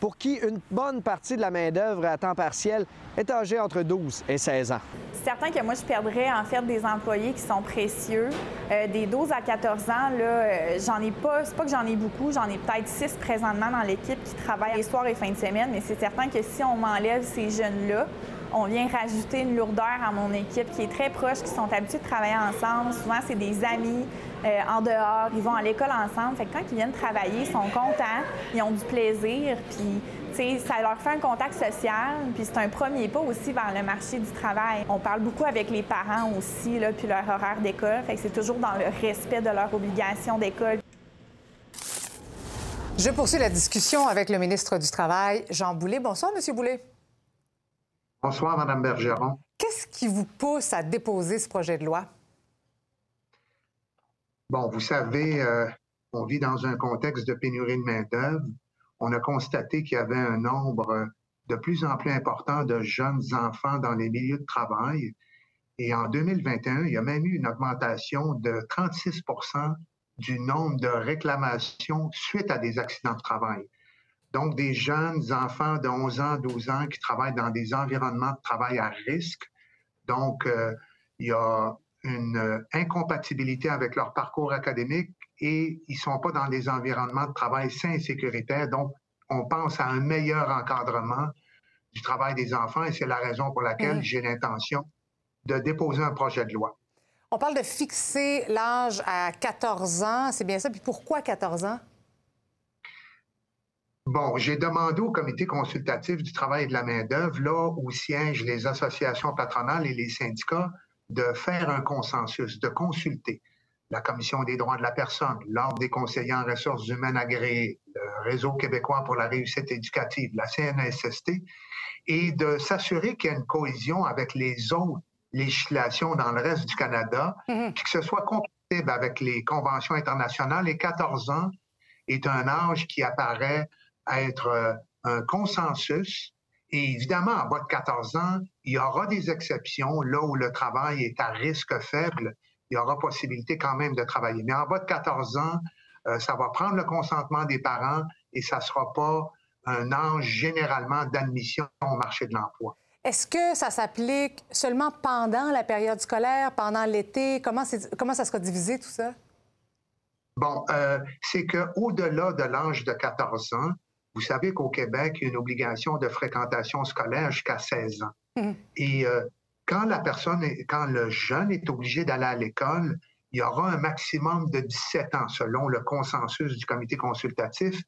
pour qui une bonne partie de la main-d'œuvre à temps partiel est âgée entre 12 et 16 ans. C'est certain que moi, je perdrais en fait des employés qui sont précieux. Euh, des 12 à 14 ans, là, euh, j'en ai pas, c'est pas que j'en ai beaucoup, j'en ai peut-être 6 présentement dans l'équipe qui travaillent les soirs et fins de semaine, mais c'est certain que si on m'enlève ces jeunes-là, on vient rajouter une lourdeur à mon équipe qui est très proche, qui sont habitués de travailler ensemble. Souvent, c'est des amis euh, en dehors, ils vont à l'école ensemble. Fait que quand ils viennent travailler, ils sont contents, ils ont du plaisir, puis ça leur fait un contact social, puis c'est un premier pas aussi vers le marché du travail. On parle beaucoup avec les parents aussi, puis leur horaire d'école, c'est toujours dans le respect de leur obligation d'école. Je poursuis la discussion avec le ministre du Travail, Jean Boulet. Bonsoir, Monsieur Boulet. Bonsoir, Mme Bergeron. Qu'est-ce qui vous pousse à déposer ce projet de loi? Bon, vous savez, euh, on vit dans un contexte de pénurie de main-d'œuvre. On a constaté qu'il y avait un nombre de plus en plus important de jeunes enfants dans les milieux de travail. Et en 2021, il y a même eu une augmentation de 36% du nombre de réclamations suite à des accidents de travail. Donc, des jeunes enfants de 11 ans, 12 ans qui travaillent dans des environnements de travail à risque. Donc, euh, il y a une euh, incompatibilité avec leur parcours académique et ils ne sont pas dans des environnements de travail sains et sécuritaires. Donc, on pense à un meilleur encadrement du travail des enfants et c'est la raison pour laquelle mmh. j'ai l'intention de déposer un projet de loi. On parle de fixer l'âge à 14 ans, c'est bien ça? Puis pourquoi 14 ans? Bon, j'ai demandé au comité consultatif du travail et de la main-d'œuvre, là où siègent les associations patronales et les syndicats, de faire un consensus, de consulter la Commission des droits de la personne, l'Ordre des conseillers en ressources humaines agréés, le Réseau québécois pour la réussite éducative, la CNSST, et de s'assurer qu'il y a une cohésion avec les autres législations dans le reste du Canada, mm-hmm. puis que ce soit compatible avec les conventions internationales. Et 14 ans est un âge qui apparaît être euh, un consensus. Et évidemment, en bas de 14 ans, il y aura des exceptions. Là où le travail est à risque faible, il y aura possibilité quand même de travailler. Mais en bas de 14 ans, euh, ça va prendre le consentement des parents et ça ne sera pas un âge généralement d'admission au marché de l'emploi. Est-ce que ça s'applique seulement pendant la période scolaire, pendant l'été? Comment, comment ça sera divisé, tout ça? Bon, euh, c'est qu'au-delà de l'âge de 14 ans, vous savez qu'au Québec, il y a une obligation de fréquentation scolaire jusqu'à 16 ans. Mmh. Et euh, quand la personne, quand le jeune est obligé d'aller à l'école, il y aura un maximum de 17 ans selon le consensus du comité consultatif,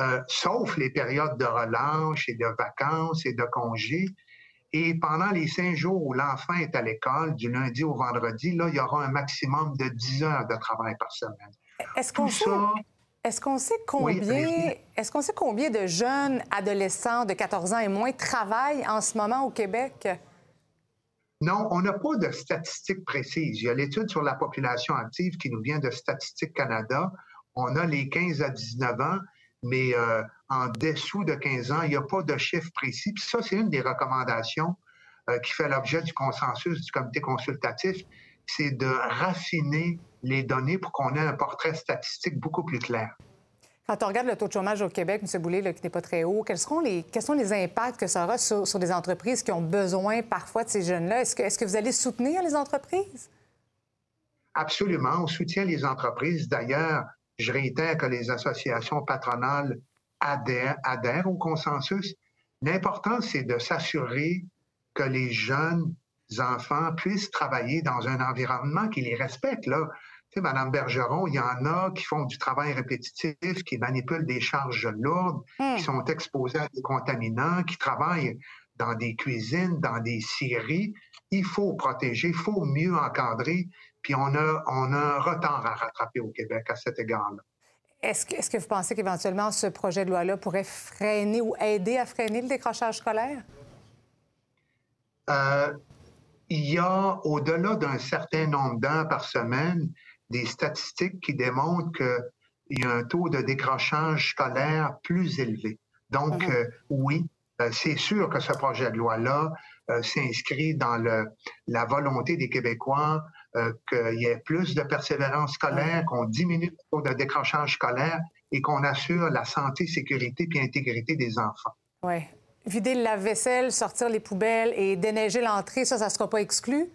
euh, sauf les périodes de relâche et de vacances et de congés. Et pendant les cinq jours où l'enfant est à l'école, du lundi au vendredi, là, il y aura un maximum de 10 heures de travail par semaine. Est-ce qu'on sait, est qu'on sait combien, est-ce qu'on sait combien de jeunes adolescents de 14 ans et moins travaillent en ce moment au Québec? Non, on n'a pas de statistiques précises. Il y a l'étude sur la population active qui nous vient de Statistique Canada. On a les 15 à 19 ans, mais euh, en dessous de 15 ans, il n'y a pas de chiffre précis. Puis ça, c'est une des recommandations euh, qui fait l'objet du consensus du comité consultatif, c'est de raffiner les données pour qu'on ait un portrait statistique beaucoup plus clair. Quand on regarde le taux de chômage au Québec, M. Boulay, qui n'est pas très haut, quels, seront les, quels sont les impacts que ça aura sur, sur des entreprises qui ont besoin parfois de ces jeunes-là? Est-ce que, est-ce que vous allez soutenir les entreprises? Absolument, on soutient les entreprises. D'ailleurs, je réitère que les associations patronales adhèrent, adhèrent au consensus. L'important, c'est de s'assurer que les jeunes enfants puissent travailler dans un environnement qui les respecte. Là. Tu sais, Madame Bergeron, il y en a qui font du travail répétitif, qui manipulent des charges lourdes, Hmm. qui sont exposés à des contaminants, qui travaillent dans des cuisines, dans des scieries. Il faut protéger, il faut mieux encadrer, puis on a, on a un retard à rattraper au Québec à cet égard-là. Est-ce que, est-ce que vous pensez qu'éventuellement ce projet de loi-là pourrait freiner ou aider à freiner le décrochage scolaire? Euh, il y a, au-delà d'un certain nombre d'heures par semaine, des statistiques qui démontrent qu'il y a un taux de décrochage scolaire plus élevé. Donc, euh, oui, euh, c'est sûr que ce projet de loi-là euh, s'inscrit dans le, la volonté des Québécois qu'il y ait plus de persévérance scolaire, qu'on diminue le taux de décrochage scolaire et qu'on assure la santé, sécurité et intégrité des enfants. Oui. Vider le lave-vaisselle, sortir les poubelles et déneiger l'entrée, ça, ça ne sera pas exclu?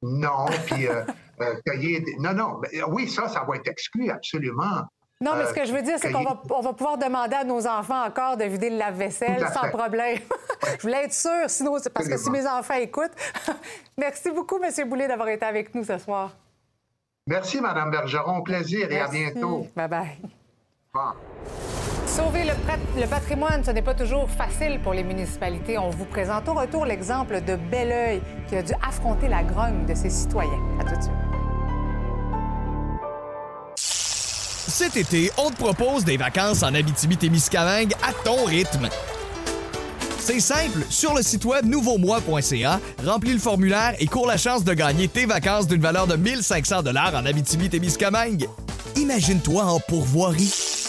Non, puis euh, euh, des- Non, non, mais, oui, ça, ça va être exclu, absolument. Non, mais Euh, ce que je veux dire, c'est qu'on va, on va pouvoir demander à nos enfants encore de vider le lave-vaisselle sans problème. je voulais être sûre, sinon, c'est parce que si mes enfants écoutent. Merci beaucoup, M. Boulet, d'avoir été avec nous ce soir. Merci, Mme Bergeron. Plaisir et à bientôt. Bye-bye. Sauver le patrimoine, ce n'est pas toujours facile pour les municipalités. On vous présente au retour l'exemple de Belleuil qui a dû affronter la grogne de ses citoyens. À tout de suite. Cet été, on te propose des vacances en Abitibi-Témiscamingue à ton rythme. C'est simple, sur le site web nouveaumois.ca, remplis le formulaire et cours la chance de gagner tes vacances d'une valeur de 1500 dollars en Abitibi-Témiscamingue. Imagine-toi en pourvoirie,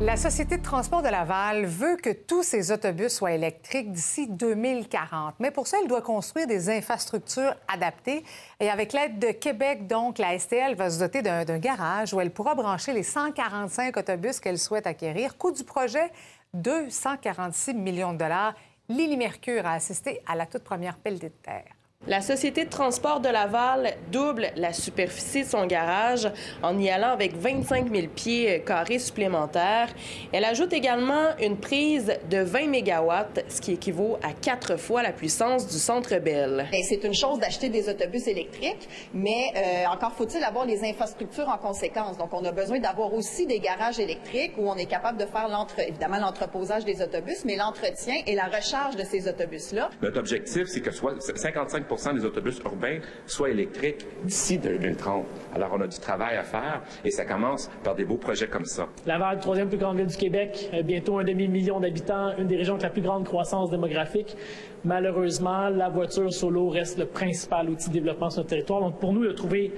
La Société de transport de Laval veut que tous ses autobus soient électriques d'ici 2040. Mais pour ça, elle doit construire des infrastructures adaptées. Et avec l'aide de Québec, donc, la STL va se doter d'un garage où elle pourra brancher les 145 autobus qu'elle souhaite acquérir. Coût du projet, 246 millions de dollars. Lily Mercure a assisté à la toute première pelletée de terre. La Société de transport de Laval double la superficie de son garage en y allant avec 25 000 pieds euh, carrés supplémentaires. Elle ajoute également une prise de 20 mégawatts, ce qui équivaut à quatre fois la puissance du Centre Bell. Bien, C'est une chose d'acheter des autobus électriques, mais euh, encore faut-il avoir les infrastructures en conséquence. Donc, on a besoin d'avoir aussi des garages électriques où on est capable de faire l'entre, évidemment l'entreposage des autobus, mais l'entretien et la recharge de ces autobus-là. Notre objectif, c'est que soit 55 des autobus urbains soient électriques d'ici 2030. Alors, on a du travail à faire et ça commence par des beaux projets comme ça. Laval, troisième plus grande ville du Québec, euh, bientôt un demi-million d'habitants, une des régions avec la plus grande croissance démographique. Malheureusement, la voiture solo reste le principal outil de développement sur notre territoire. Donc, pour nous, de trouver,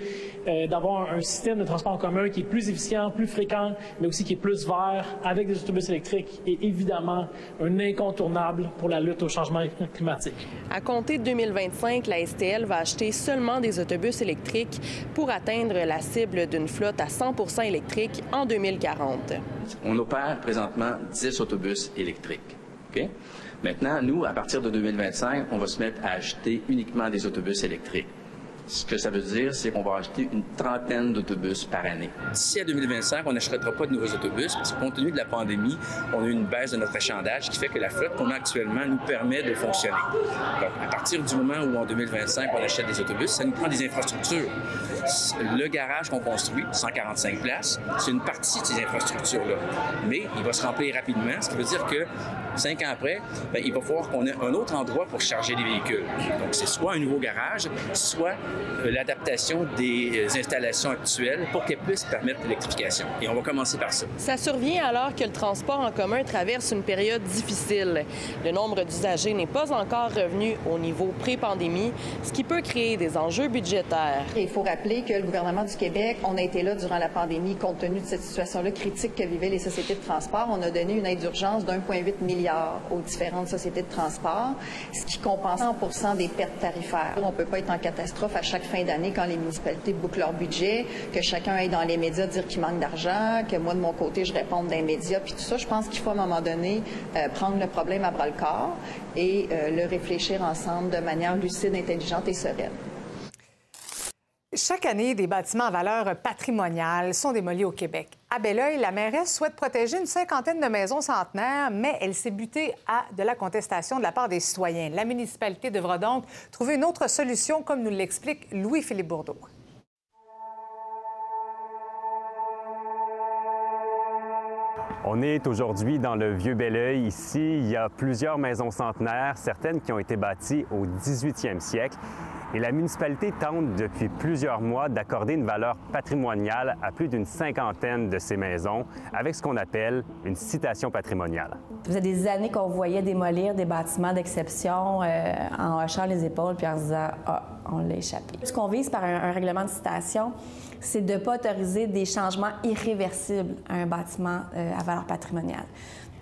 euh, d'avoir un système de transport en commun qui est plus efficient, plus fréquent, mais aussi qui est plus vert, avec des autobus électriques, est évidemment un incontournable pour la lutte au changement climatique. À compter de 2025, la STL va acheter seulement des autobus électriques pour atteindre la cible d'une flotte à 100 électrique en 2040. On opère présentement 10 autobus électriques. OK? Maintenant, nous, à partir de 2025, on va se mettre à acheter uniquement des autobus électriques. Ce que ça veut dire, c'est qu'on va acheter une trentaine d'autobus par année. D'ici à 2025, on n'achètera pas de nouveaux autobus parce que compte tenu de la pandémie, on a eu une baisse de notre achalandage qui fait que la flotte qu'on a actuellement nous permet de fonctionner. Donc, à partir du moment où en 2025, on achète des autobus, ça nous prend des infrastructures. Le garage qu'on construit, 145 places, c'est une partie de ces infrastructures-là. Mais il va se remplir rapidement, ce qui veut dire que cinq ans après, ben, il va falloir qu'on ait un autre endroit pour charger les véhicules. Donc, c'est soit un nouveau garage, soit euh, l'adaptation des euh, installations actuelles pour qu'elles puissent permettre l'électrification. Et on va commencer par ça. Ça survient alors que le transport en commun traverse une période difficile. Le nombre d'usagers n'est pas encore revenu au niveau pré-pandémie, ce qui peut créer des enjeux budgétaires. Il faut rappeler que le gouvernement du Québec, on a été là durant la pandémie compte tenu de cette situation-là critique que vivaient les sociétés de transport. On a donné une aide d'urgence d'1,8 milliard aux différentes sociétés de transport, ce qui compense 100% des pertes tarifaires. On ne peut pas être en catastrophe à chaque fin d'année quand les municipalités bouclent leur budget, que chacun aille dans les médias dire qu'il manque d'argent, que moi, de mon côté, je réponde dans les médias, puis tout ça. Je pense qu'il faut à un moment donné euh, prendre le problème à bras-le-corps et euh, le réfléchir ensemble de manière lucide, intelligente et sereine. Chaque année, des bâtiments à valeur patrimoniale sont démolis au Québec. À Belleuil, la mairesse souhaite protéger une cinquantaine de maisons centenaires, mais elle s'est butée à de la contestation de la part des citoyens. La municipalité devra donc trouver une autre solution, comme nous l'explique Louis-Philippe Bourdeau. On est aujourd'hui dans le Vieux Belleuil. Ici, il y a plusieurs maisons centenaires, certaines qui ont été bâties au 18e siècle. Et la municipalité tente depuis plusieurs mois d'accorder une valeur patrimoniale à plus d'une cinquantaine de ces maisons avec ce qu'on appelle une citation patrimoniale. Ça faisait des années qu'on voyait démolir des bâtiments d'exception euh, en hochant les épaules puis en se disant Ah, on l'a échappé. Ce qu'on vise par un, règlement de citation, c'est de ne pas autoriser des changements irréversibles à un bâtiment euh, à valeur patrimoniale.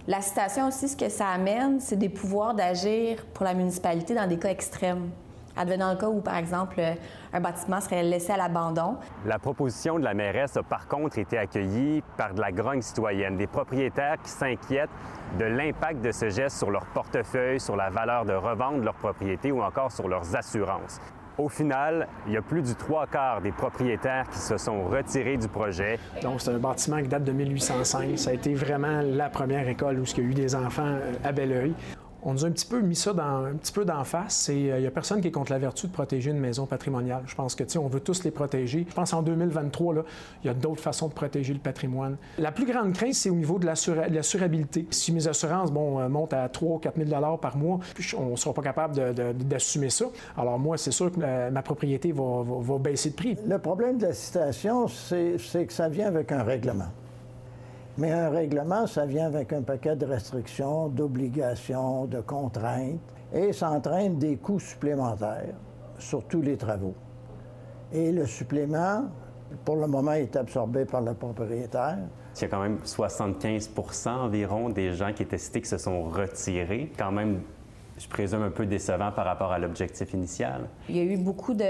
La citation aussi, ce que ça amène, c'est des pouvoirs d'agir pour la municipalité dans des cas extrêmes advenant le cas où, par exemple, euh, un bâtiment serait laissé à l'abandon. La proposition de la mairesse a par contre été accueillie par de la grogne citoyenne, des propriétaires qui s'inquiètent de l'impact de ce geste sur leur portefeuille, sur la valeur de revendre leur propriété ou encore sur leurs assurances. Au final, il y a plus du trois quarts des propriétaires qui se sont retirés du projet. Donc, c'est un bâtiment qui date de 1805. Ça a été vraiment la première école où il y a eu des enfants euh, à Belleuil on nous a un petit peu mis ça un petit peu d'en face. Il n'y a personne qui est contre la vertu de protéger une maison patrimoniale. Je pense que, on veut tous les protéger. Je pense en 2023, là, il y a d'autres façons de protéger le patrimoine. La plus grande crainte, c'est au niveau de l'assurabilité. Si mes assurances bon, euh, montent à 3 ou 4 000 par mois, on ne sera pas capable d'assumer ça. Alors moi, c'est sûr que ma propriété va, va baisser de prix. Le problème de la citation, c'est que ça vient avec un règlement. Mais un règlement, ça vient avec un paquet de restrictions, d'obligations, de contraintes, et ça entraîne des coûts supplémentaires sur tous les travaux. Et le supplément, pour le moment, est absorbé par le propriétaire. Il y a quand même 75 environ des gens qui étaient cités qui se sont retirés. Quand même, je présume, un peu décevant par rapport à l'objectif initial. Il y a eu beaucoup de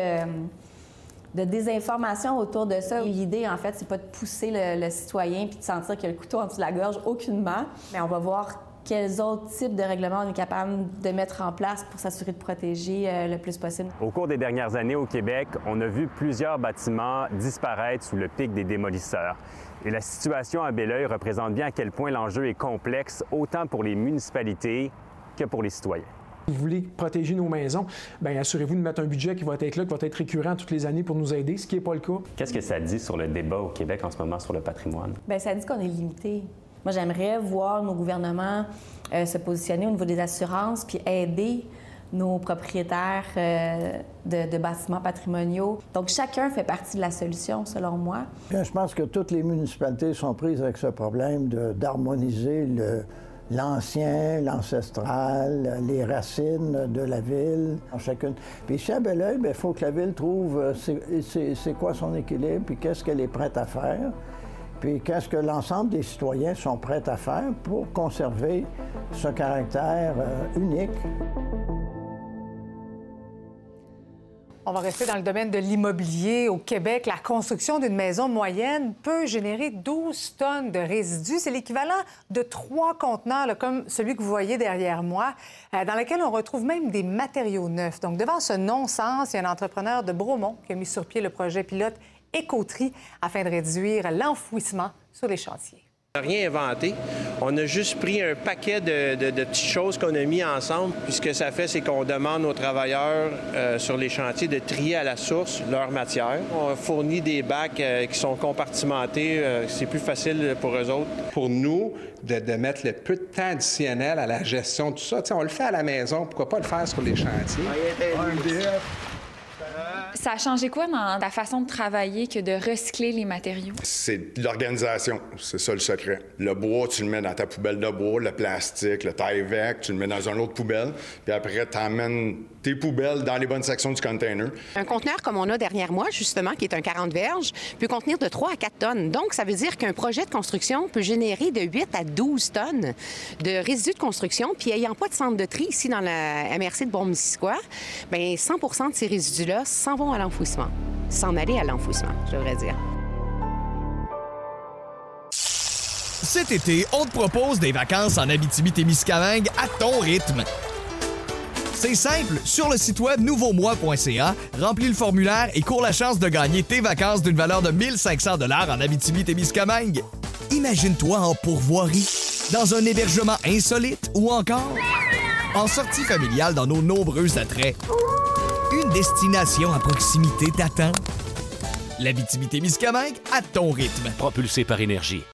de désinformation autour de ça. L'idée, en fait, c'est pas de pousser le, citoyen puis de sentir qu'il y a le couteau en dessous de la gorge, aucunement. Mais on va voir quels autres types de règlements on est capable de mettre en place pour s'assurer de protéger euh, le plus possible. Au cours des dernières années au Québec, on a vu plusieurs bâtiments disparaître sous le pic des démolisseurs. Et la situation à Belleuil représente bien à quel point l'enjeu est complexe, autant pour les municipalités que pour les citoyens vous voulez protéger nos maisons, bien, assurez-vous de mettre un budget qui va être là, qui va être récurrent toutes les années pour nous aider, ce qui n'est pas le cas. Qu'est-ce que ça dit sur le débat au Québec en ce moment sur le patrimoine? Bien, ça dit qu'on est limité. Moi, j'aimerais voir nos gouvernements euh, se positionner au niveau des assurances puis aider nos propriétaires euh, de, de, bâtiments patrimoniaux. Donc, chacun fait partie de la solution, selon moi. Bien, je pense que toutes les municipalités sont prises avec ce problème d'harmoniser le, l'ancien, l'ancestral, les racines de la ville, chacune. Puis ici à Belleuil, il faut que la ville trouve euh, c'est quoi son équilibre, puis qu'est-ce qu'elle est prête à faire, puis qu'est-ce que l'ensemble des citoyens sont prêts à faire pour conserver ce caractère euh, unique. On va rester dans le domaine de l'immobilier. Au Québec, la construction d'une maison moyenne peut générer 12 tonnes de résidus. C'est l'équivalent de trois conteneurs, comme celui que vous voyez derrière moi, euh, dans lequel on retrouve même des matériaux neufs. Donc, devant ce non-sens, il y a un entrepreneur de Bromont qui a mis sur pied le projet pilote Écoterie afin de réduire l'enfouissement sur les chantiers. On n'a rien inventé. On a juste pris un paquet de, de- de petites choses qu'on a mis ensemble. Puis ce que ça fait, c'est qu'on demande aux travailleurs euh, sur les chantiers de trier à la source leur matière. On fournit des bacs euh, qui sont compartimentés. euh, c'est plus facile pour eux autres. Pour nous, de, de mettre le peu de temps additionnel à la gestion de tout ça, Tu sais, on le fait à la maison, pourquoi pas le faire sur les chantiers? Ça a changé quoi dans ta façon de travailler que de recycler les matériaux? C'est de l'organisation, c'est ça le secret. Le bois, tu le mets dans ta poubelle de bois, le plastique, le taille-vec, tu le mets dans une autre poubelle, puis après, tu emmènes tes poubelles dans les bonnes sections du container. Un conteneur comme on a derrière moi, justement, qui est un 40 verges, peut contenir de 3 à 4 tonnes. Donc, ça veut dire qu'un projet de construction peut générer de 8 à 12 tonnes de résidus de construction. Puis, ayant pas de centre de tri ici dans la MRC de Bon-Missisquoi, bien, 100 de ces résidus-là s'en à l'enfouissement. S'en aller à l'enfouissement, je devrais dire. Cet été, on te propose des vacances en Abitibi-Témiscamingue à ton rythme. C'est simple, sur le site web nouveaumois.ca, remplis le formulaire et cours la chance de gagner tes vacances d'une valeur de 1500 dollars en Abitibi-Témiscamingue. Imagine-toi en pourvoirie, dans un hébergement insolite ou encore en sortie familiale dans nos nombreux attraits. Une destination à proximité t'attend. L'Abitibi-Témiscamingue à ton rythme. Propulsé par énergie.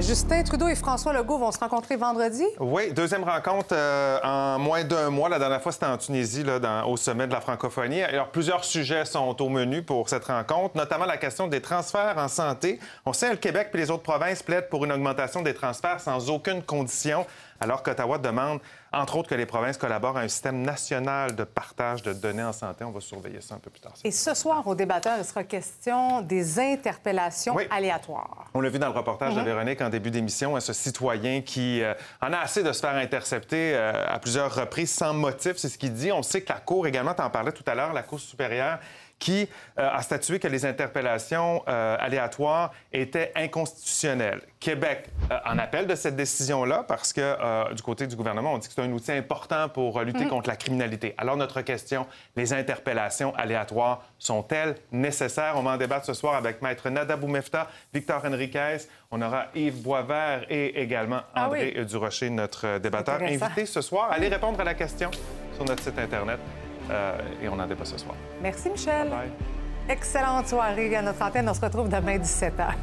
Justin Trudeau et François Legault vont se rencontrer vendredi? Oui, deuxième rencontre euh, en moins d'un mois. La dernière fois, c'était en Tunisie, au sommet de la francophonie. Alors, plusieurs sujets sont au menu pour cette rencontre, notamment la question des transferts en santé. On sait que le Québec et les autres provinces plaident pour une augmentation des transferts sans aucune condition, alors qu'Ottawa demande, entre autres, que les provinces collaborent à un système national de partage de données en santé. On va surveiller ça un peu plus tard. Et ce soir, au débatteur, il sera question des interpellations aléatoires. On l'a vu dans le reportage de Mhm. Véronique en début d'émission, ce citoyen qui euh, en a assez de se faire intercepter euh, à plusieurs reprises sans motif, c'est ce qu'il dit. On sait que la Cour également, tu en parlais tout à l'heure, la Cour supérieure, qui euh, a statué que les interpellations euh, aléatoires étaient inconstitutionnelles. Québec euh, en appelle de cette décision-là parce que du côté du gouvernement, on dit que c'est un outil important pour lutter Mhm. contre la criminalité. Alors notre question, les interpellations aléatoires sont-elles nécessaires? On va en débattre ce soir avec Maître Nada Boumefta, Victor Henriquez, on aura Yves Boisvert et également Ah André Durocher, notre débatteur. Invité ce soir, allez répondre à la question sur notre site Internet euh, et on en débat ce soir. Merci, Michel. Bye. Excellente soirée à notre antenne. On se retrouve demain 17h.